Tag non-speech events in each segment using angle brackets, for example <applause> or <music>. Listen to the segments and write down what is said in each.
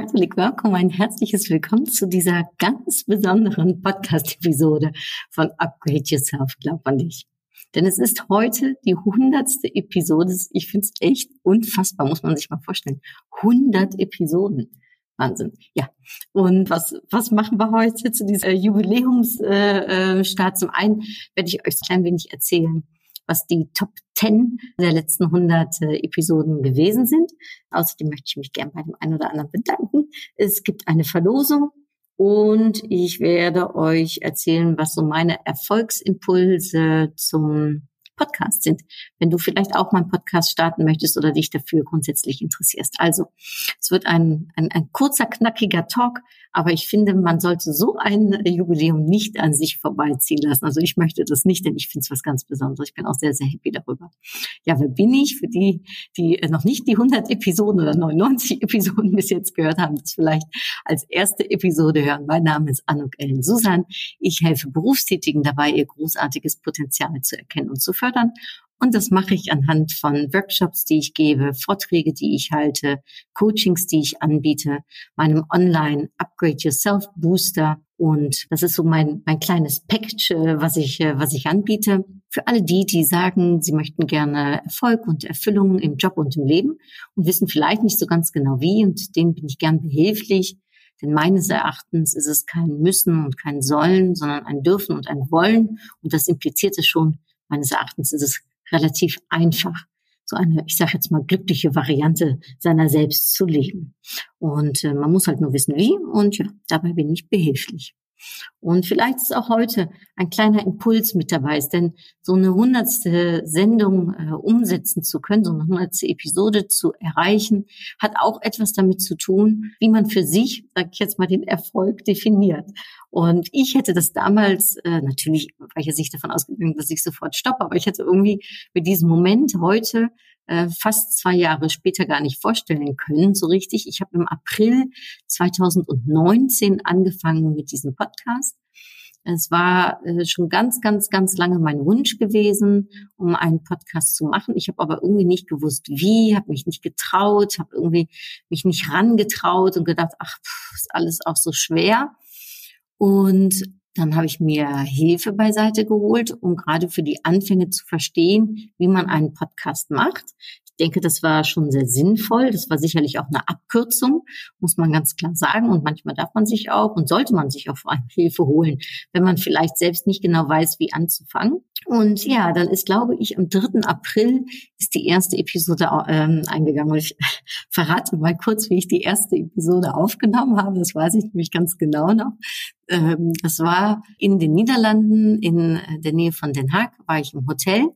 Herzlich willkommen, ein herzliches Willkommen zu dieser ganz besonderen Podcast-Episode von Upgrade Yourself, glaub an dich. Denn es ist heute die hundertste Episode. Ich finde es echt unfassbar, muss man sich mal vorstellen. 100 Episoden. Wahnsinn. Ja. Und was, was machen wir heute zu dieser Jubiläumsstart? Äh, äh, Zum einen werde ich euch ein klein wenig erzählen, was die Top 10 der letzten 100 äh, Episoden gewesen sind. Außerdem möchte ich mich gern bei dem einen oder anderen bedanken. Es gibt eine Verlosung und ich werde euch erzählen, was so meine Erfolgsimpulse zum Podcast sind, wenn du vielleicht auch mal einen Podcast starten möchtest oder dich dafür grundsätzlich interessierst. Also, es wird ein, ein, ein kurzer, knackiger Talk, aber ich finde, man sollte so ein Jubiläum nicht an sich vorbeiziehen lassen. Also ich möchte das nicht, denn ich finde es was ganz Besonderes. Ich bin auch sehr, sehr happy darüber. Ja, wer bin ich? Für die, die noch nicht die 100 Episoden oder 99 Episoden bis jetzt gehört haben, das vielleicht als erste Episode hören. Mein Name ist Anuk Ellen Susan. Ich helfe Berufstätigen dabei, ihr großartiges Potenzial zu erkennen und zu fördern. Und das mache ich anhand von Workshops, die ich gebe, Vorträge, die ich halte, Coachings, die ich anbiete, meinem Online Upgrade Yourself Booster. Und das ist so mein, mein kleines Package, äh, was ich, äh, was ich anbiete. Für alle die, die sagen, sie möchten gerne Erfolg und Erfüllung im Job und im Leben und wissen vielleicht nicht so ganz genau wie. Und denen bin ich gern behilflich. Denn meines Erachtens ist es kein Müssen und kein Sollen, sondern ein Dürfen und ein Wollen. Und das impliziert es schon, meines Erachtens ist es relativ einfach, so eine, ich sage jetzt mal, glückliche Variante seiner selbst zu leben. Und äh, man muss halt nur wissen, wie. Und ja, dabei bin ich behilflich. Und vielleicht ist auch heute ein kleiner Impuls mit dabei, ist, denn so eine hundertste Sendung äh, umsetzen zu können, so eine hundertste Episode zu erreichen, hat auch etwas damit zu tun, wie man für sich, sag ich jetzt mal, den Erfolg definiert. Und ich hätte das damals, äh, natürlich war ich jetzt nicht davon ausgegangen, dass ich sofort stoppe, aber ich hätte irgendwie mit diesem Moment heute äh, fast zwei Jahre später gar nicht vorstellen können, so richtig. Ich habe im April 2019 angefangen mit diesem Podcast. Es war äh, schon ganz, ganz, ganz lange mein Wunsch gewesen, um einen Podcast zu machen. Ich habe aber irgendwie nicht gewusst, wie, habe mich nicht getraut, habe irgendwie mich nicht rangetraut und gedacht, ach, pff, ist alles auch so schwer. Und dann habe ich mir Hilfe beiseite geholt, um gerade für die Anfänge zu verstehen, wie man einen Podcast macht. Ich denke, das war schon sehr sinnvoll. Das war sicherlich auch eine Abkürzung, muss man ganz klar sagen. Und manchmal darf man sich auch und sollte man sich auch vor allem <laughs> Hilfe holen, wenn man vielleicht selbst nicht genau weiß, wie anzufangen. Und ja, dann ist, glaube ich, am 3. April ist die erste Episode ähm, eingegangen. Und ich <laughs> verrate mal kurz, wie ich die erste Episode aufgenommen habe. Das weiß ich nämlich ganz genau noch. Ähm, das war in den Niederlanden, in der Nähe von Den Haag, war ich im Hotel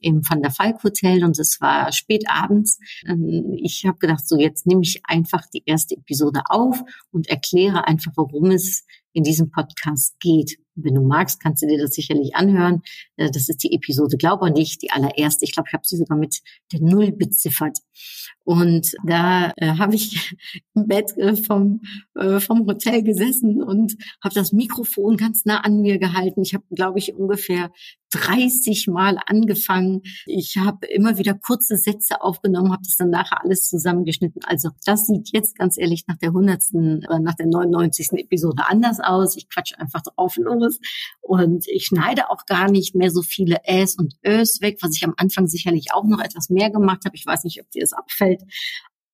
im Van der Falk Hotel und es war spät abends. Ähm, ich habe gedacht, so jetzt nehme ich einfach die erste Episode auf und erkläre einfach, worum es in diesem Podcast geht. Wenn du magst, kannst du dir das sicherlich anhören. Äh, das ist die Episode Glaub an dich, die allererste. Ich glaube, ich habe sie sogar mit der Null beziffert. Und da äh, habe ich <laughs> im Bett äh, vom, äh, vom Hotel gesessen und habe das Mikrofon ganz nah an mir gehalten. Ich habe, glaube ich, ungefähr 30 Mal angefangen. Ich habe immer wieder kurze Sätze aufgenommen, habe das dann nachher alles zusammengeschnitten. Also das sieht jetzt ganz ehrlich nach der 100. oder nach der 99. Episode anders aus. Ich quatsche einfach drauf los und ich schneide auch gar nicht mehr so viele Äs und Ös weg, was ich am Anfang sicherlich auch noch etwas mehr gemacht habe. Ich weiß nicht, ob dir das abfällt.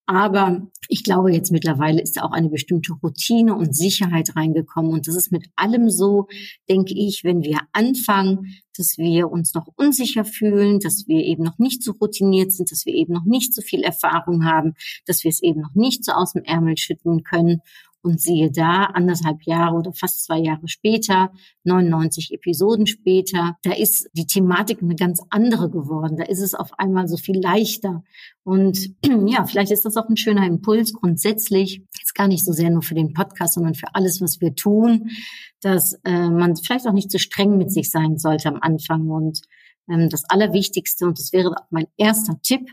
Aber ich glaube, jetzt mittlerweile ist auch eine bestimmte Routine und Sicherheit reingekommen. Und das ist mit allem so, denke ich, wenn wir anfangen, dass wir uns noch unsicher fühlen, dass wir eben noch nicht so routiniert sind, dass wir eben noch nicht so viel Erfahrung haben, dass wir es eben noch nicht so aus dem Ärmel schütteln können Und siehe da, anderthalb Jahre oder fast zwei Jahre später, 99 Episoden später, da ist die Thematik eine ganz andere geworden. Da ist es auf einmal so viel leichter. Und <clears throat> ja, vielleicht ist das auch ein schöner Impuls grundsätzlich. Jetzt gar nicht so sehr nur für den Podcast, sondern für alles, was wir tun, dass äh, man vielleicht auch nicht zu so streng mit sich sein sollte am Anfang. Und ähm, das Allerwichtigste, und das wäre auch mein erster Tipp,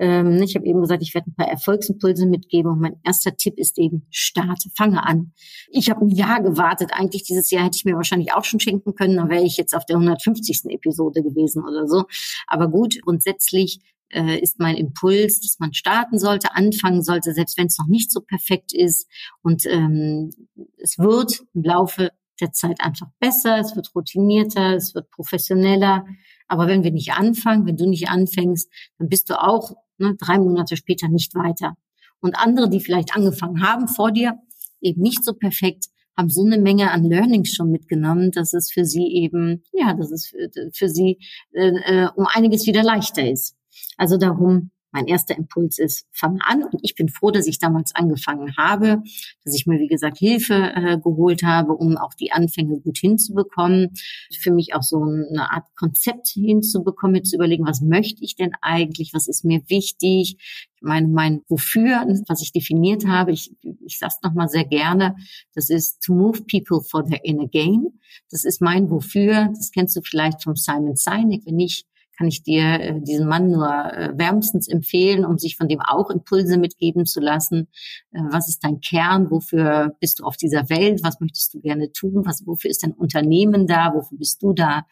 ähm, ich habe eben gesagt, ich werde ein paar Erfolgsimpulse mitgeben und mein erster Tipp ist eben, starte, fange an. Ich habe ein Jahr gewartet. Eigentlich dieses Jahr hätte ich mir wahrscheinlich auch schon schenken können, dann wäre ich jetzt auf der 150. Episode gewesen oder so. Aber gut, grundsätzlich äh, ist mein Impuls, dass man starten sollte, anfangen sollte, selbst wenn es noch nicht so perfekt ist. Und ähm, es wird im Laufe der Zeit einfach besser, es wird routinierter, es wird professioneller. Aber wenn wir nicht anfangen, wenn du nicht anfängst, dann bist du auch ne, drei Monate später nicht weiter. Und andere, die vielleicht angefangen haben vor dir, eben nicht so perfekt, haben so eine Menge an Learnings schon mitgenommen, dass es für sie eben, ja, dass es für, für sie äh, äh, um einiges wieder leichter ist. Also darum mein erster Impuls ist, fang an. Und ich bin froh, dass ich damals angefangen habe, dass ich mir, wie gesagt, Hilfe äh, geholt habe, um auch die Anfänge gut hinzubekommen. Für mich auch so eine Art Konzept hinzubekommen, mir zu überlegen, was möchte ich denn eigentlich, was ist mir wichtig. Ich meine, mein Wofür, was ich definiert habe, ich, ich sage es nochmal sehr gerne, das ist to move people for their inner gain. Das ist mein Wofür. Das kennst du vielleicht vom Simon Sinek. Wenn ich kann ich dir äh, diesen Mann nur äh, wärmstens empfehlen, um sich von dem auch Impulse mitgeben zu lassen. Äh, was ist dein Kern? Wofür bist du auf dieser Welt? Was möchtest du gerne tun? Was, wofür ist dein Unternehmen da? Wofür bist du da?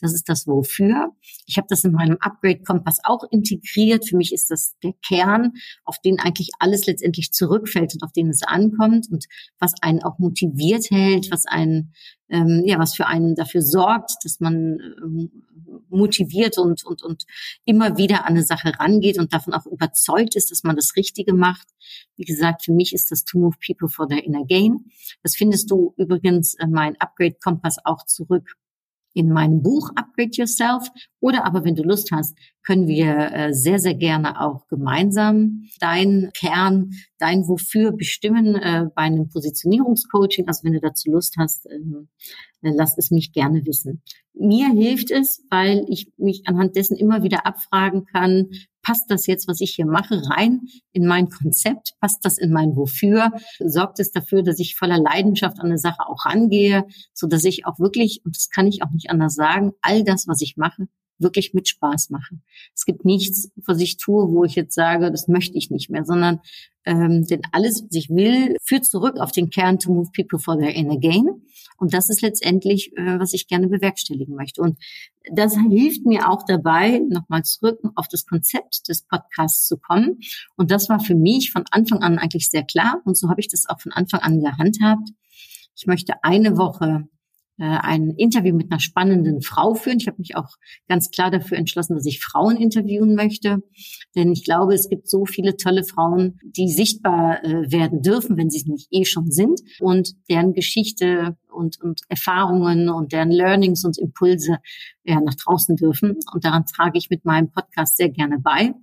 Das ist das Wofür. Ich habe das in meinem Upgrade-Kompass auch integriert. Für mich ist das der Kern, auf den eigentlich alles letztendlich zurückfällt und auf den es ankommt und was einen auch motiviert hält, was einen, ähm, ja, was für einen dafür sorgt, dass man ähm, motiviert und, und, und immer wieder an eine Sache rangeht und davon auch überzeugt ist, dass man das Richtige macht. Wie gesagt, für mich ist das To Move People for their Inner Gain. Das findest du übrigens in mein Upgrade Kompass auch zurück in meinem Buch Upgrade Yourself. Oder aber, wenn du Lust hast, können wir äh, sehr, sehr gerne auch gemeinsam dein Kern, dein Wofür bestimmen äh, bei einem Positionierungscoaching. Also wenn du dazu Lust hast, ähm, äh, lass es mich gerne wissen. Mir hilft es, weil ich mich anhand dessen immer wieder abfragen kann, passt das jetzt, was ich hier mache, rein in mein Konzept? Passt das in mein Wofür? Sorgt es dafür, dass ich voller Leidenschaft an eine Sache auch rangehe, so dass ich auch wirklich, und das kann ich auch nicht anders sagen, all das, was ich mache, wirklich mit Spaß machen. Es gibt nichts, was ich tue, wo ich jetzt sage, das möchte ich nicht mehr, sondern ähm, denn alles, was ich will, führt zurück auf den Kern to move people for their inner gain. Und das ist letztendlich, äh, was ich gerne bewerkstelligen möchte. Und das hilft mir auch dabei, nochmal zurück auf das Konzept des Podcasts zu kommen. Und das war für mich von Anfang an eigentlich sehr klar. Und so habe ich das auch von Anfang an gehandhabt. Ich möchte eine Woche ein Interview mit einer spannenden Frau führen. Ich habe mich auch ganz klar dafür entschlossen, dass ich Frauen interviewen möchte. Denn ich glaube, es gibt so viele tolle Frauen, die sichtbar äh, werden dürfen, wenn sie es nicht eh schon sind. Und deren Geschichte und, und Erfahrungen und deren Learnings und Impulse ja, nach draußen dürfen. Und daran trage ich mit meinem Podcast sehr gerne bei.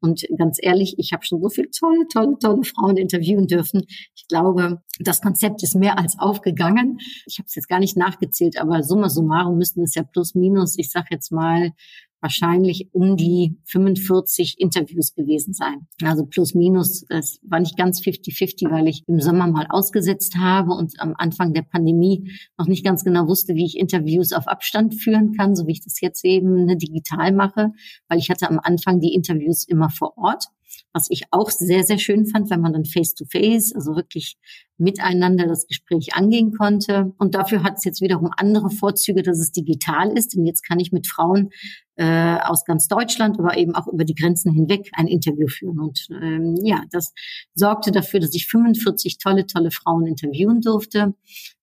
Und ganz ehrlich, ich habe schon so viele tolle, tolle, tolle Frauen interviewen dürfen. Ich glaube, das Konzept ist mehr als aufgegangen. Ich habe es jetzt gar nicht nachgezählt, aber summa summarum müssten es ja plus minus, ich sage jetzt mal, wahrscheinlich um die 45 Interviews gewesen sein. Also plus minus, es war nicht ganz 50-50, weil ich im Sommer mal ausgesetzt habe und am Anfang der Pandemie noch nicht ganz genau wusste, wie ich Interviews auf Abstand führen kann, so wie ich das jetzt eben ne, digital mache, weil ich hatte am Anfang die Interviews immer vor Ort was ich auch sehr, sehr schön fand, wenn man dann face-to-face, -face, also wirklich miteinander das Gespräch angehen konnte. Und dafür hat es jetzt wiederum andere Vorzüge, dass es digital ist. Denn jetzt kann ich mit Frauen äh, aus ganz Deutschland, aber eben auch über die Grenzen hinweg ein Interview führen. Und ähm, ja, das sorgte dafür, dass ich 45 tolle, tolle Frauen interviewen durfte.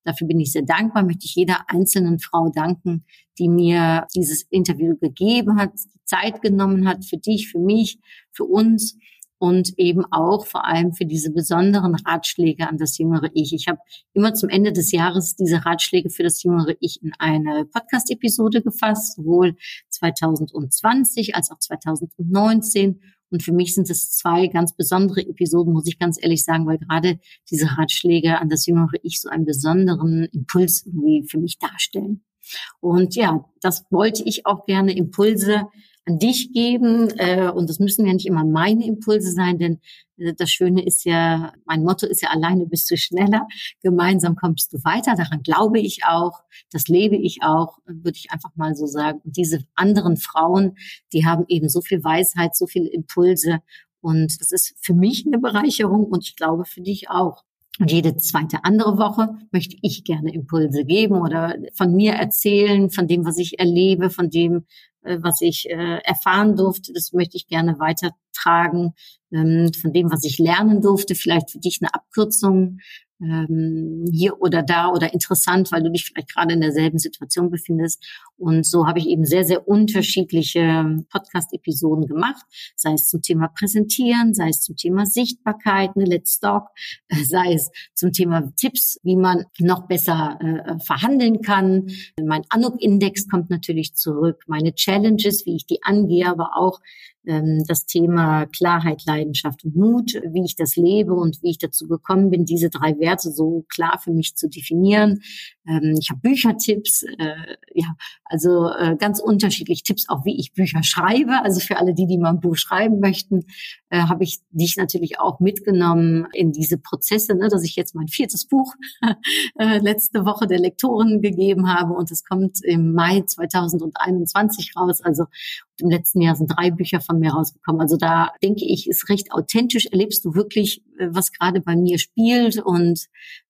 Dafür bin ich sehr dankbar, möchte ich jeder einzelnen Frau danken, die mir dieses Interview gegeben hat, Zeit genommen hat, für dich, für mich, für uns und eben auch vor allem für diese besonderen Ratschläge an das jüngere Ich. Ich habe immer zum Ende des Jahres diese Ratschläge für das jüngere Ich in eine Podcast-Episode gefasst, sowohl 2020 als auch 2019 Und für mich sind es zwei ganz besondere Episoden, muss ich ganz ehrlich sagen, weil gerade diese Ratschläge an das jüngere Ich so einen besonderen Impuls irgendwie für mich darstellen. Und ja, das wollte ich auch gerne Impulse an dich geben. Äh, und das müssen ja nicht immer meine Impulse sein, denn äh, das Schöne ist ja, mein Motto ist ja, alleine bist du schneller, gemeinsam kommst du weiter. Daran glaube ich auch, das lebe ich auch, würde ich einfach mal so sagen. Und diese anderen Frauen, die haben eben so viel Weisheit, so viele Impulse. Und das ist für mich eine Bereicherung und ich glaube für dich auch. Und jede zweite andere Woche möchte ich gerne Impulse geben oder von mir erzählen, von dem, was ich erlebe, von dem, äh, was ich äh, erfahren durfte. Das möchte ich gerne weitertragen. Ähm, von dem, was ich lernen durfte, vielleicht für dich eine Abkürzung ähm, hier oder da oder interessant, weil du dich vielleicht gerade in derselben Situation befindest. Und so habe ich eben sehr, sehr unterschiedliche Podcast-Episoden gemacht, sei es zum Thema Präsentieren, sei es zum Thema Sichtbarkeit, eine Let's Talk, äh, sei es zum Thema Tipps, wie man noch besser äh, verhandeln kann. Mein Anuk-Index kommt natürlich zurück, meine Challenges, wie ich die angehe, aber auch das Thema Klarheit, Leidenschaft und Mut, wie ich das lebe und wie ich dazu gekommen bin, diese drei Werte so klar für mich zu definieren. Ähm, ich habe Büchertipps, äh, ja, also äh, ganz unterschiedlich Tipps, auch wie ich Bücher schreibe. Also für alle die, die mal ein Buch schreiben möchten, äh, habe ich dich natürlich auch mitgenommen in diese Prozesse, ne, dass ich jetzt mein viertes Buch <laughs> letzte Woche der Lektoren gegeben habe und es kommt im Mai 2021 raus. Also im letzten Jahr sind drei Bücher von mir rausgekommen. Also da denke ich, ist recht authentisch. Erlebst du wirklich, äh, was gerade bei mir spielt und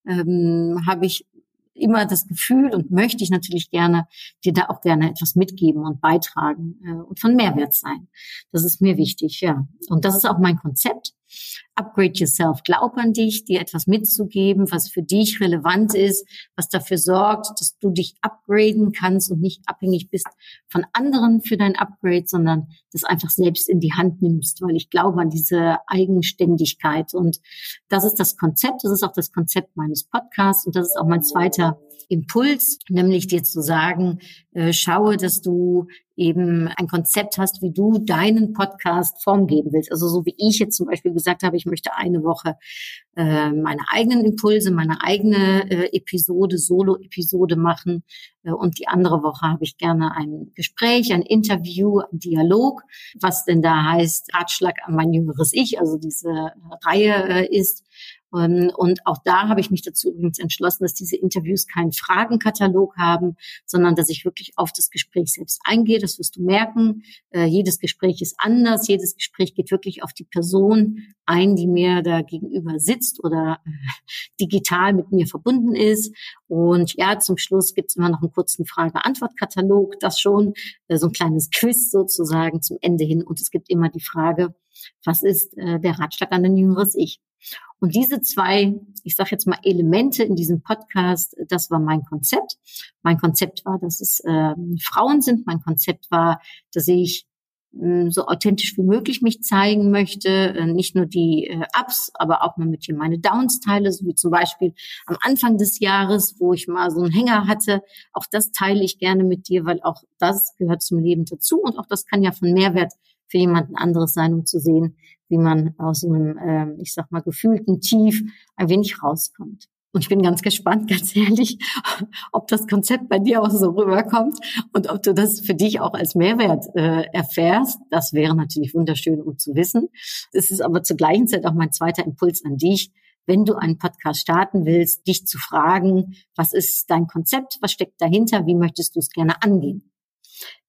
ähm, habe ich immer das Gefühl und möchte ich natürlich gerne dir da auch gerne etwas mitgeben und beitragen äh, und von Mehrwert sein. Das ist mir wichtig, ja. Und das ist auch mein Konzept. Upgrade yourself. Glaub an dich, dir etwas mitzugeben, was für dich relevant ist, was dafür sorgt, dass du dich upgraden kannst und nicht abhängig bist von anderen für dein Upgrade, sondern das einfach selbst in die Hand nimmst, weil ich glaube an diese Eigenständigkeit. Und das ist das Konzept, das ist auch das Konzept meines Podcasts und das ist auch mein zweiter Impuls, nämlich dir zu sagen, äh, schaue, dass du eben ein Konzept hast, wie du deinen Podcast Form geben willst. Also so wie ich jetzt zum Beispiel gesagt habe, ich möchte eine Woche äh, meine eigenen Impulse, meine eigene äh, Episode, Solo-Episode machen äh, und die andere Woche habe ich gerne ein Gespräch, ein Interview, ein Dialog, was denn da heißt Ratschlag an mein jüngeres Ich, also diese Reihe äh, ist. Ähm, und auch da habe ich mich dazu übrigens entschlossen, dass diese Interviews keinen Fragenkatalog haben, sondern dass ich wirklich auf das Gespräch selbst eingehe. Das wirst du merken. Äh, jedes Gespräch ist anders. Jedes Gespräch geht wirklich auf die Person ein, die mir da gegenüber sitzt oder äh, digital mit mir verbunden ist. Und ja, zum Schluss gibt es immer noch einen kurzen Frage-Antwort-Katalog, das schon, äh, so ein kleines Quiz sozusagen zum Ende hin. Und es gibt immer die Frage, was ist der Ratschlag an ein jüngeres Ich? Und diese zwei, ich sage jetzt mal Elemente in diesem Podcast, das war mein Konzept. Mein Konzept war, dass es äh, Frauen sind. Mein Konzept war, dass ich äh, so authentisch wie möglich mich zeigen möchte, äh, nicht nur die äh, Ups, aber auch mal mit dir meine Downs teile, so wie zum Beispiel am Anfang des Jahres, wo ich mal so einen Hänger hatte. Auch das teile ich gerne mit dir, weil auch das gehört zum Leben dazu und auch das kann ja von Mehrwert für jemanden anderes sein, um zu sehen, wie man aus einem, äh, ich sag mal, gefühlten Tief ein wenig rauskommt. Und ich bin ganz gespannt, <laughs> ganz ehrlich, ob das Konzept bei dir auch so rüberkommt und ob du das für dich auch als Mehrwert äh, erfährst. Das wäre natürlich wunderschön, um zu wissen. Es ist aber zur gleichen Zeit auch mein zweiter Impuls an dich, wenn du einen Podcast starten willst, dich zu fragen, was ist dein Konzept, was steckt dahinter, wie möchtest du es gerne angehen?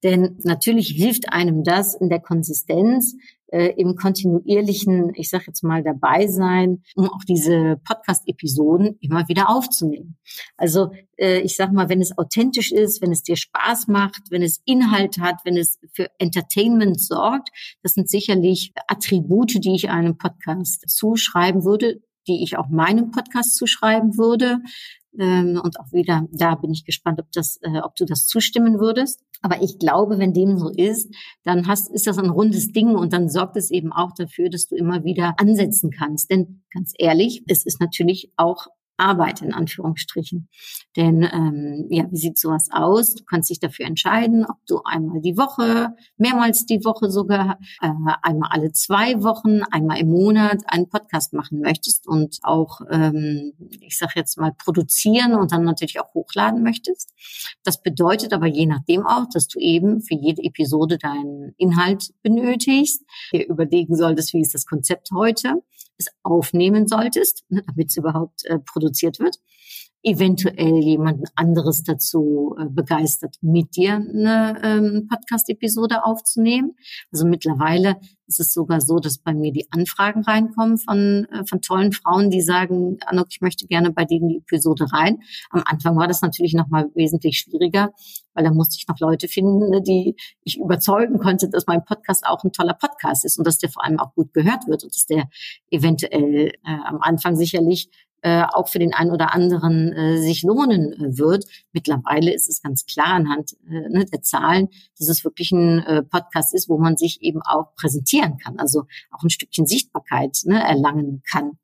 Denn natürlich hilft einem das in der Konsistenz, äh, im kontinuierlichen, ich sage jetzt mal, dabei sein, um auch diese Podcast-Episoden immer wieder aufzunehmen. Also äh, ich sag mal, wenn es authentisch ist, wenn es dir Spaß macht, wenn es Inhalt hat, wenn es für Entertainment sorgt, das sind sicherlich Attribute, die ich einem Podcast zuschreiben würde, die ich auch meinem Podcast zuschreiben würde. Ähm, und auch wieder, da bin ich gespannt, ob das, äh, ob du das zustimmen würdest. Aber ich glaube, wenn dem so ist, dann hast, ist das ein rundes Ding und dann sorgt es eben auch dafür, dass du immer wieder ansetzen kannst. Denn ganz ehrlich, es ist natürlich auch Arbeit in Anführungsstrichen. Denn ähm, ja, wie sieht sowas aus? Du kannst dich dafür entscheiden, ob du einmal die Woche, mehrmals die Woche sogar, äh, einmal alle zwei Wochen, einmal im Monat einen Podcast machen möchtest und auch, ähm, ich sage jetzt mal, produzieren und dann natürlich auch hochladen möchtest. Das bedeutet aber je nachdem auch, dass du eben für jede Episode deinen Inhalt benötigst, dir überlegen solltest, wie ist das Konzept heute, es aufnehmen solltest, ne, damit es überhaupt äh, produziert wird eventuell jemanden anderes dazu äh, begeistert, mit dir eine ähm, Podcast-Episode aufzunehmen. Also mittlerweile ist es sogar so, dass bei mir die Anfragen reinkommen von, äh, von tollen Frauen, die sagen, Anok, ich möchte gerne bei denen die Episode rein. Am Anfang war das natürlich noch mal wesentlich schwieriger, weil da musste ich noch Leute finden, ne, die ich überzeugen konnte, dass mein Podcast auch ein toller Podcast ist und dass der vor allem auch gut gehört wird und dass der eventuell äh, am Anfang sicherlich äh, auch für den einen oder anderen äh, sich lohnen äh, wird. Mittlerweile ist es ganz klar anhand äh, ne, der Zahlen, dass es wirklich ein äh, Podcast ist, wo man sich eben auch präsentieren kann, also auch ein Stückchen Sichtbarkeit ne, erlangen kann.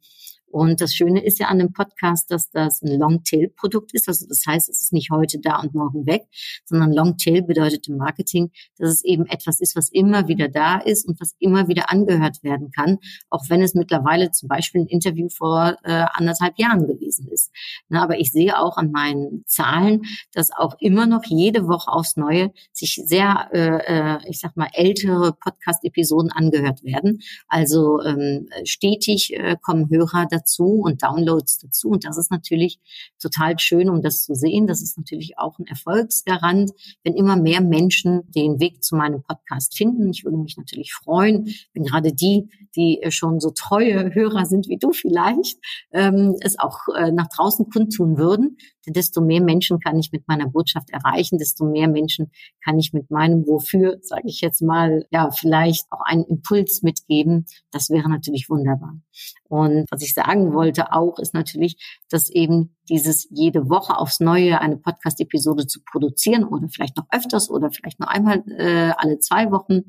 Und das Schöne ist ja an dem Podcast, dass das ein Longtail-Produkt ist. Also das heißt, es ist nicht heute da und morgen weg, sondern Longtail bedeutet im Marketing, dass es eben etwas ist, was immer wieder da ist und was immer wieder angehört werden kann, auch wenn es mittlerweile zum Beispiel ein Interview vor äh, anderthalb Jahren gewesen ist. Na, aber ich sehe auch an meinen Zahlen, dass auch immer noch jede Woche aufs Neue sich sehr, äh, äh ich sag mal, ältere Podcast-Episoden angehört werden. Also ähm, stetig äh, kommen Hörer dazu und Downloads dazu. Und das ist natürlich total schön, um das zu sehen. Das ist natürlich auch ein Erfolgsgarant, wenn immer mehr Menschen den Weg zu meinem Podcast finden. Ich würde mich natürlich freuen, wenn gerade die, die schon so treue Hörer sind wie du vielleicht, ähm, es auch äh, nach draußen kundtun würden. Denn desto mehr Menschen kann ich mit meiner Botschaft erreichen, desto mehr Menschen kann ich mit meinem Wofür, sage ich jetzt mal, ja, vielleicht auch einen Impuls mitgeben. Das wäre natürlich wunderbar. Und was ich sagen wollte auch, ist natürlich, dass eben dieses jede Woche aufs Neue eine Podcast-Episode zu produzieren oder vielleicht noch öfters oder vielleicht nur einmal äh, alle zwei Wochen,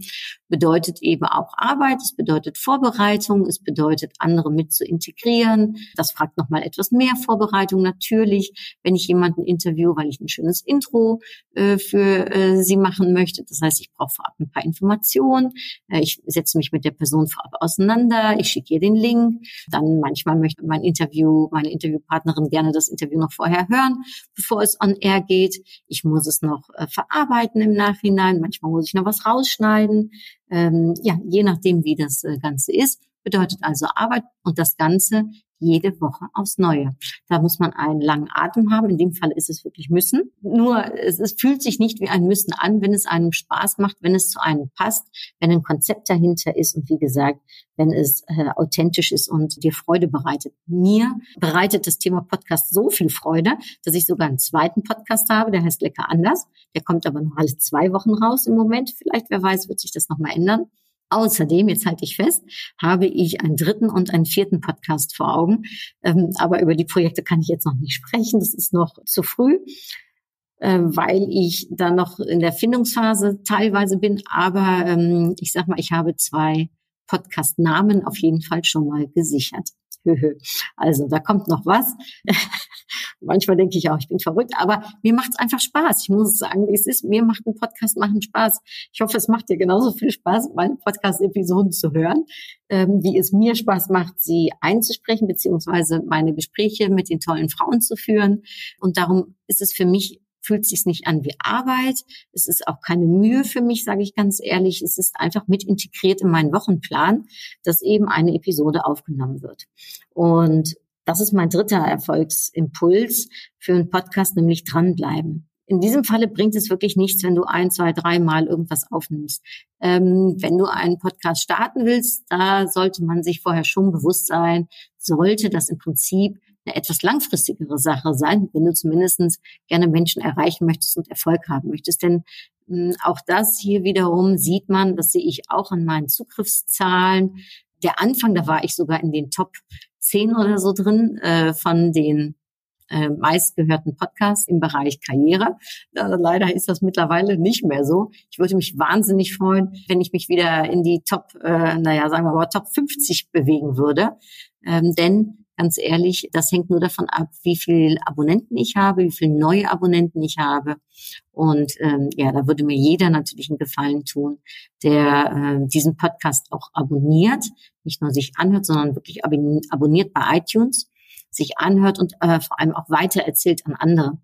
bedeutet eben auch Arbeit, es bedeutet Vorbereitung, es bedeutet andere mit zu integrieren. Das fragt nochmal etwas mehr Vorbereitung natürlich, wenn ich jemanden interview, weil ich ein schönes Intro äh, für äh, sie machen möchte. Das heißt, ich brauche vorab ein paar Informationen. Äh, ich setze mich mit der Person vorab auseinander, ich schicke ihr den Link. Dann manchmal möchte mein Interview, meine Interviewpartnerin gerne das Interview noch vorher hören, bevor es on air geht. Ich muss es noch äh, verarbeiten im Nachhinein. Manchmal muss ich noch was rausschneiden. Ähm, ja, je nachdem, wie das äh, Ganze ist. Bedeutet also Arbeit und das Ganze jede Woche aufs Neue. Da muss man einen langen Atem haben. In dem Fall ist es wirklich müssen. Nur es, es fühlt sich nicht wie ein Müssen an, wenn es einem Spaß macht, wenn es zu einem passt, wenn ein Konzept dahinter ist und wie gesagt, wenn es äh, authentisch ist und dir Freude bereitet. Mir bereitet das Thema Podcast so viel Freude, dass ich sogar einen zweiten Podcast habe, der heißt Lecker anders. Der kommt aber noch alle zwei Wochen raus im Moment. Vielleicht, wer weiß, wird sich das nochmal ändern. Außerdem, jetzt halte ich fest, habe ich einen dritten und einen vierten Podcast vor Augen. Ähm, aber über die Projekte kann ich jetzt noch nicht sprechen. Das ist noch zu früh, äh, weil ich da noch in der Findungsphase teilweise bin. Aber ähm, ich sag mal, ich habe zwei Podcast-Namen auf jeden Fall schon mal gesichert. <laughs> Also da kommt noch was. <laughs> Manchmal denke ich auch, ich bin verrückt, aber mir macht es einfach Spaß. Ich muss sagen, wie es ist. Mir macht ein Podcast machen Spaß. Ich hoffe, es macht dir genauso viel Spaß, meine Podcast-Episoden zu hören, ähm, wie es mir Spaß macht, sie einzusprechen, beziehungsweise meine Gespräche mit den tollen Frauen zu führen. Und darum ist es für mich fühlt sich nicht an wie Arbeit. Es ist auch keine Mühe für mich, sage ich ganz ehrlich. Es ist einfach mit integriert in meinen Wochenplan, dass eben eine Episode aufgenommen wird. Und das ist mein dritter Erfolgsimpuls für einen Podcast, nämlich dranbleiben. In diesem Falle bringt es wirklich nichts, wenn du ein, zwei, dreimal irgendwas aufnimmst. Ähm, wenn du einen Podcast starten willst, da sollte man sich vorher schon bewusst sein, sollte das im Prinzip eine etwas langfristigere Sache sein, wenn du zumindest gerne Menschen erreichen möchtest und Erfolg haben möchtest. Denn hm, auch das hier wiederum sieht man, das sehe ich auch an meinen Zugriffszahlen. Der Anfang, da war ich sogar in den Top 10 oder so drin äh, von den äh, meistgehörten Podcasts im Bereich Karriere. Äh, leider ist das mittlerweile nicht mehr so. Ich würde mich wahnsinnig freuen, wenn ich mich wieder in die Top, äh, naja, sagen wir mal Top 50 bewegen würde. Ähm, denn ganz ehrlich, das hängt nur davon ab, wie viel Abonnenten ich habe, wie viele neue Abonnenten ich habe. Und ähm, ja, da würde mir jeder natürlich einen Gefallen tun, der äh, diesen Podcast auch abonniert, nicht nur sich anhört, sondern wirklich abonniert bei iTunes sich anhört und äh, vor allem auch weiter erzählt an andere.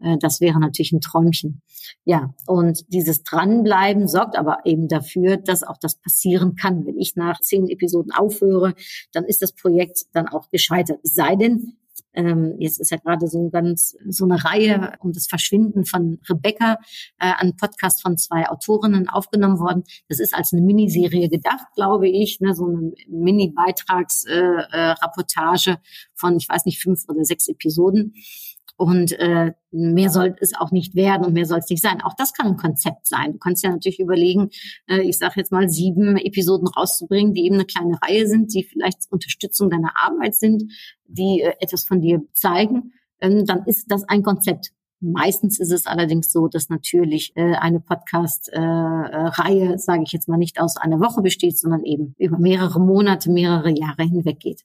Äh, das wäre natürlich ein Träumchen. Ja, und dieses Dranbleiben sorgt aber eben dafür, dass auch das passieren kann. Wenn ich nach zehn Episoden aufhöre, dann ist das Projekt dann auch gescheitert. Es sei denn, ähm, jetzt ist ja gerade so ganz so eine Reihe um das Verschwinden von Rebecca, äh, ein Podcast von zwei Autorinnen aufgenommen worden. Das ist als eine Miniserie gedacht, glaube ich, ne, so eine Mini-Beitragsrapportage äh, äh, von, ich weiß nicht, fünf oder sechs Episoden. Und äh, mehr soll es auch nicht werden und mehr soll es nicht sein. Auch das kann ein Konzept sein. Du kannst ja natürlich überlegen, äh, ich sage jetzt mal sieben Episoden rauszubringen, die eben eine kleine Reihe sind, die vielleicht Unterstützung deiner Arbeit sind, die äh, etwas von dir zeigen. Ähm, dann ist das ein Konzept. Meistens ist es allerdings so, dass natürlich äh, eine Podcast-Reihe, äh, äh sage ich jetzt mal, nicht aus einer Woche besteht, sondern eben über mehrere Monate, mehrere Jahre hinweg geht.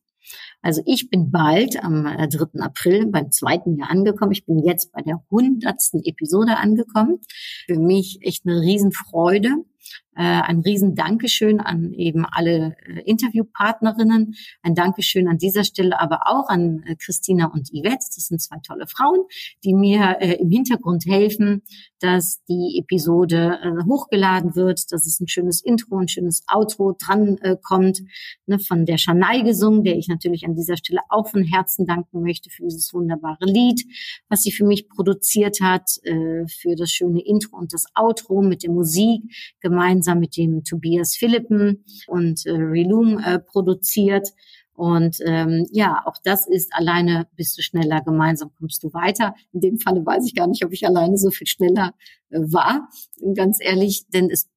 Also ich bin bald am 3. Äh, April beim zweiten Jahr angekommen. Ich bin jetzt bei der hundertsten Episode angekommen. Für mich echt eine Riesenfreude. Äh, ein riesen Dankeschön an eben alle äh, Interviewpartnerinnen. Ein Dankeschön an dieser Stelle aber auch an äh, Christina und Yvette. Das sind zwei tolle Frauen, die mir äh, im Hintergrund helfen, dass die Episode äh, hochgeladen wird, dass es ein schönes Intro, ein schönes Outro dran äh, kommt. Ne, von der Schanai gesungen, der ich natürlich an dieser Stelle auch von Herzen danken möchte für dieses wunderbare Lied, was sie für mich produziert hat, für das schöne Intro und das Outro mit der Musik gemeinsam mit dem Tobias Philippen und äh, Reloom äh, produziert. Und ähm, ja, auch das ist alleine bist du schneller, gemeinsam kommst du weiter. In dem Falle weiß ich gar nicht, ob ich alleine so viel schneller äh, war, ganz ehrlich, denn es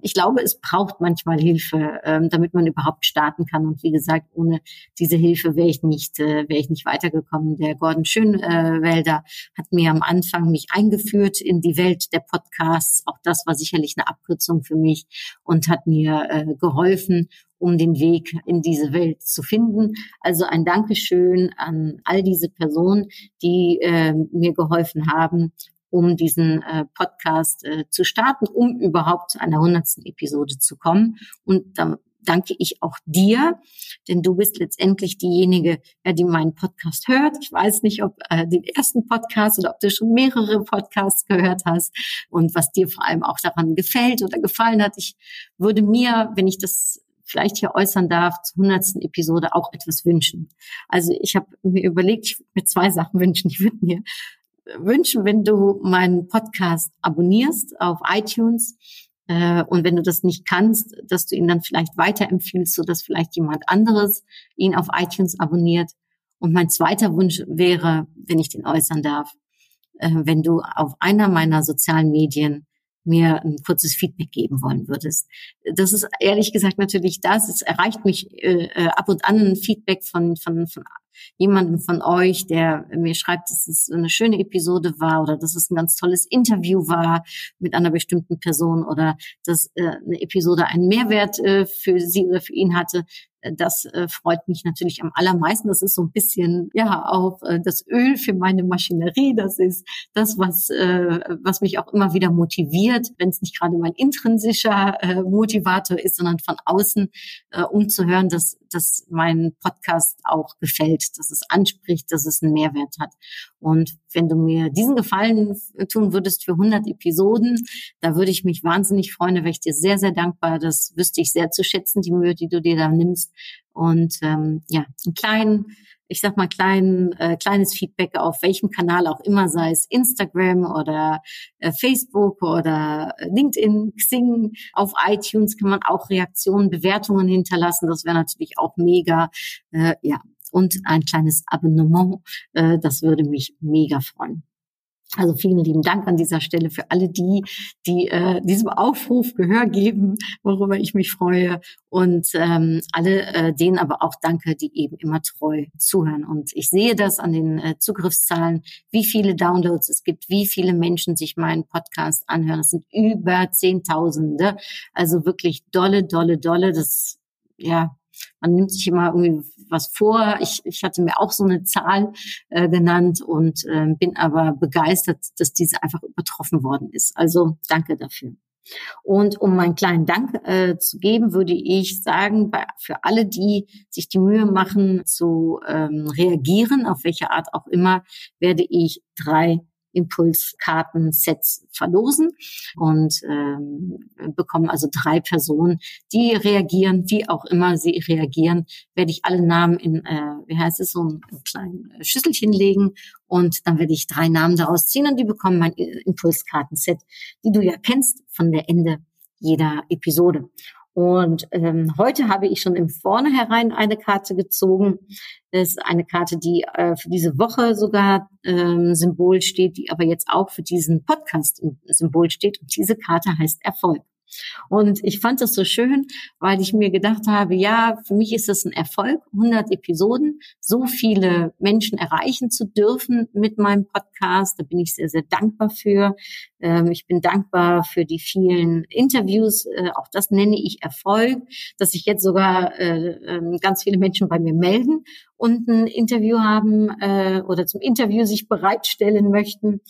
ich glaube, es braucht manchmal Hilfe, ähm, damit man überhaupt starten kann. Und wie gesagt, ohne diese Hilfe wäre ich nicht, äh, wäre ich nicht weitergekommen. Der Gordon Schönwälder hat mir am Anfang mich eingeführt in die Welt der Podcasts. Auch das war sicherlich eine Abkürzung für mich und hat mir äh, geholfen, um den Weg in diese Welt zu finden. Also ein Dankeschön an all diese Personen, die äh, mir geholfen haben, um diesen äh, Podcast äh, zu starten, um überhaupt zu einer hundertsten Episode zu kommen. Und da danke ich auch dir, denn du bist letztendlich diejenige, ja, die meinen Podcast hört. Ich weiß nicht, ob äh, den ersten Podcast oder ob du schon mehrere Podcasts gehört hast und was dir vor allem auch daran gefällt oder gefallen hat. Ich würde mir, wenn ich das vielleicht hier äußern darf, zur hundertsten Episode auch etwas wünschen. Also ich habe mir überlegt, ich würde mir zwei Sachen wünschen. Ich würde mir wünschen, wenn du meinen Podcast abonnierst auf iTunes. Äh, und wenn du das nicht kannst, dass du ihn dann vielleicht weiterempfiehlst, so dass vielleicht jemand anderes ihn auf iTunes abonniert. Und mein zweiter Wunsch wäre, wenn ich den äußern darf, äh, wenn du auf einer meiner sozialen Medien mir ein kurzes Feedback geben wollen würdest. Das ist ehrlich gesagt natürlich das. Es erreicht mich äh, äh ab und an ein Feedback von, von, von jemandem von euch, der mir schreibt, dass es eine schöne Episode war oder dass es ein ganz tolles Interview war mit einer bestimmten Person oder dass äh, eine Episode einen Mehrwert äh, für sie oder für ihn hatte. Das äh, freut mich natürlich am allermeisten. Das ist so ein bisschen ja auch das Öl für meine Maschinerie. Das ist das, was was mich auch immer wieder motiviert, wenn es nicht gerade mein intrinsischer Motivator ist, sondern von außen, um zu hören, dass dass mein Podcast auch gefällt, dass es anspricht, dass es einen Mehrwert hat. Und wenn du mir diesen Gefallen tun würdest für 100 Episoden, da würde ich mich wahnsinnig freuen, da wäre ich dir sehr, sehr dankbar. Das wüsste ich sehr zu schätzen, die Mühe, die du dir da nimmst. Und ähm, ja, einen kleinen ich sag mal, klein, äh, kleines Feedback auf welchem Kanal auch immer, sei es Instagram oder äh, Facebook oder LinkedIn, Xing, auf iTunes kann man auch Reaktionen, Bewertungen hinterlassen. Das wäre natürlich auch mega. Äh, ja, und ein kleines Abonnement, äh, das würde mich mega freuen. Also vielen lieben Dank an dieser Stelle für alle die, die äh, diesem Aufruf Gehör geben, worüber ich mich freue. Und ähm, alle äh, denen aber auch danke, die eben immer treu zuhören. Und ich sehe das an den äh, Zugriffszahlen, wie viele Downloads es gibt, wie viele Menschen sich meinen Podcast anhören. Das sind über Zehntausende. Also wirklich dolle, dolle, dolle. Das ja, Man nimmt sich immer irgendwie was vor. Ich, ich hatte mir auch so eine Zahl äh, genannt und äh, bin aber begeistert, dass diese einfach übertroffen worden ist. Also danke dafür. Und um meinen kleinen Dank äh, zu geben, würde ich sagen, bei, für alle, die sich die Mühe machen zu ähm, reagieren, auf welche Art auch immer, werde ich drei Impulskartensets verlosen und ähm, bekommen also drei Personen, die reagieren, wie auch immer sie reagieren, werde ich alle Namen in, äh, wie heißt es, so ein, ein kleines Schüsselchen legen und dann werde ich drei Namen daraus ziehen und die bekommen mein Impulskartenset, die du ja kennst von der Ende jeder Episode. Und ähm, heute habe ich schon im Vornherein eine Karte gezogen. Das ist eine Karte, die äh, für diese Woche sogar ähm, Symbol steht, die aber jetzt auch für diesen Podcast im Symbol steht. Und diese Karte heißt Erfolg. Und ich fand das so schön, weil ich mir gedacht habe, ja, für mich ist es ein Erfolg, 100 Episoden, so viele Menschen erreichen zu dürfen mit meinem Podcast. Da bin ich sehr, sehr dankbar für. Ähm, ich bin dankbar für die vielen Interviews. Äh, auch das nenne ich Erfolg, dass sich jetzt sogar äh, ähm, ganz viele Menschen bei mir melden und ein Interview haben äh, oder zum Interview sich bereitstellen möchten.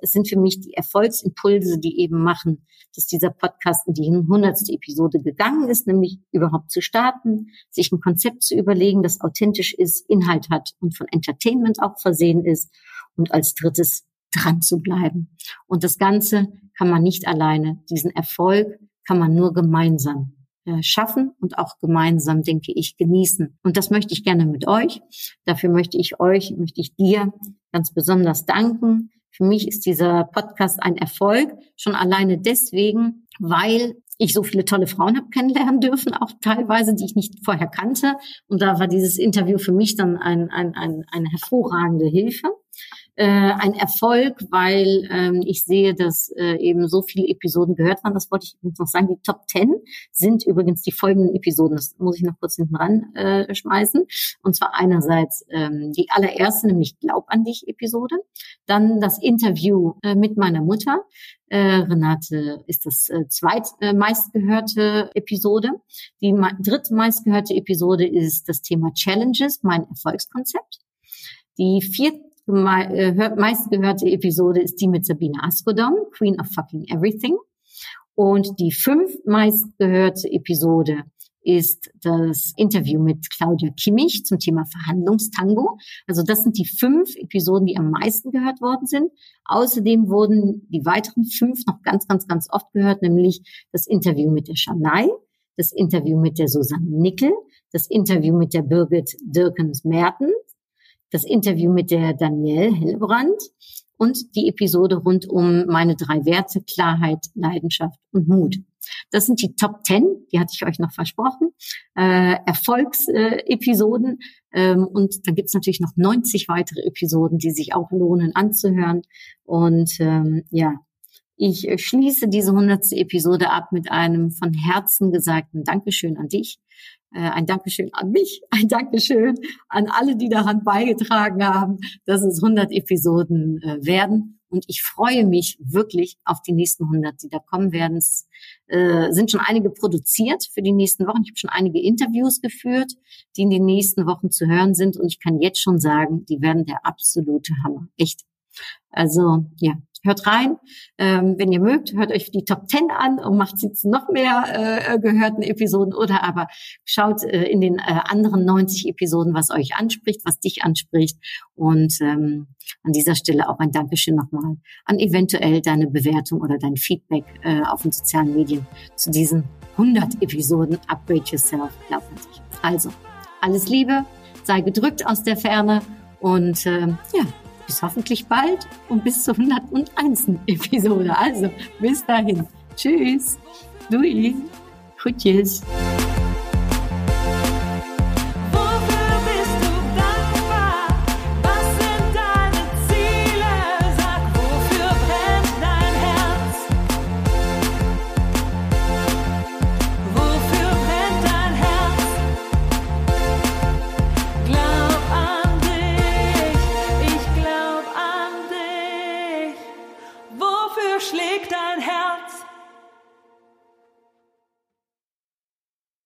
Es sind für mich die Erfolgsimpulse, die eben machen, dass dieser Podcast in die hundertste Episode gegangen ist, nämlich überhaupt zu starten, sich ein Konzept zu überlegen, das authentisch ist, Inhalt hat und von Entertainment auch versehen ist und als drittes dran zu bleiben. Und das Ganze kann man nicht alleine. Diesen Erfolg kann man nur gemeinsam äh, schaffen und auch gemeinsam, denke ich, genießen. Und das möchte ich gerne mit euch. Dafür möchte ich euch, möchte ich dir ganz besonders danken, für mich ist dieser Podcast ein Erfolg, schon alleine deswegen, weil ich so viele tolle Frauen habe kennenlernen dürfen, auch teilweise, die ich nicht vorher kannte. Und da war dieses Interview für mich dann ein, ein, ein, eine hervorragende Hilfe äh, ein Erfolg, weil ähm, ich sehe, dass äh, eben so viele Episoden gehört waren. Das wollte ich übrigens noch sagen. Die Top 10 sind übrigens die folgenden Episoden. Das muss ich noch kurz hinten ran äh, schmeißen. Und zwar einerseits ähm, die allererste, nämlich Glaub an dich Episode. Dann das Interview äh, mit meiner Mutter. Äh, Renate ist das äh, zweitmeistgehörte äh, Episode. Die drittmeistgehörte Episode ist das Thema Challenges, mein Erfolgskonzept. Die vierte äh, meistgehörte Episode ist die mit Sabine Askodom, Queen of Fucking Everything. Und die fünf meistgehörte Episode ist das Interview mit Claudia Kimmich zum Thema Verhandlungstango. Also das sind die fünf Episoden, die am meisten gehört worden sind. Außerdem wurden die weiteren fünf noch ganz, ganz, ganz oft gehört, nämlich das Interview mit der Schanai, das Interview mit der Susanne Nickel, das Interview mit der Birgit Dirkens-Merten, das Interview mit der Danielle Hellbrand und die Episode rund um meine drei Werte, Klarheit, Leidenschaft und Mut. Das sind die Top Ten, die hatte ich euch noch versprochen, äh, Erfolgsepisoden. Äh, ähm, und dann gibt's natürlich noch 90 weitere Episoden, die sich auch lohnen anzuhören. Und ähm, ja, ich schließe diese hundertste Episode ab mit einem von Herzen gesagten Dankeschön an dich ein Dankeschön an mich, <laughs> ein Dankeschön an alle, die daran beigetragen haben, dass es 100 Episoden äh, werden. Und ich freue mich wirklich auf die nächsten 100, die da kommen werden. Es äh, sind schon einige produziert für die nächsten Wochen. Ich habe schon einige Interviews geführt, die in den nächsten Wochen zu hören sind. Und ich kann jetzt schon sagen, die werden der absolute Hammer. Echt. Also ja, hört rein. Ähm, wenn ihr mögt, hört euch die Top 10 an und macht jetzt noch mehr äh, gehörten Episoden oder aber schaut äh, in den äh, anderen 90 Episoden, was euch anspricht, was dich anspricht. Und ähm, an dieser Stelle auch ein Dankeschön nochmal an eventuell deine Bewertung oder dein Feedback äh, auf den sozialen Medien zu diesen 100 Episoden Upgrade Yourself. Glaub an dich. Also, alles Liebe, sei gedrückt aus der Ferne und äh, ja, bis hoffentlich bald und bis zur 101. Episode. Also, bis dahin. Tschüss. Dui. Groetjes.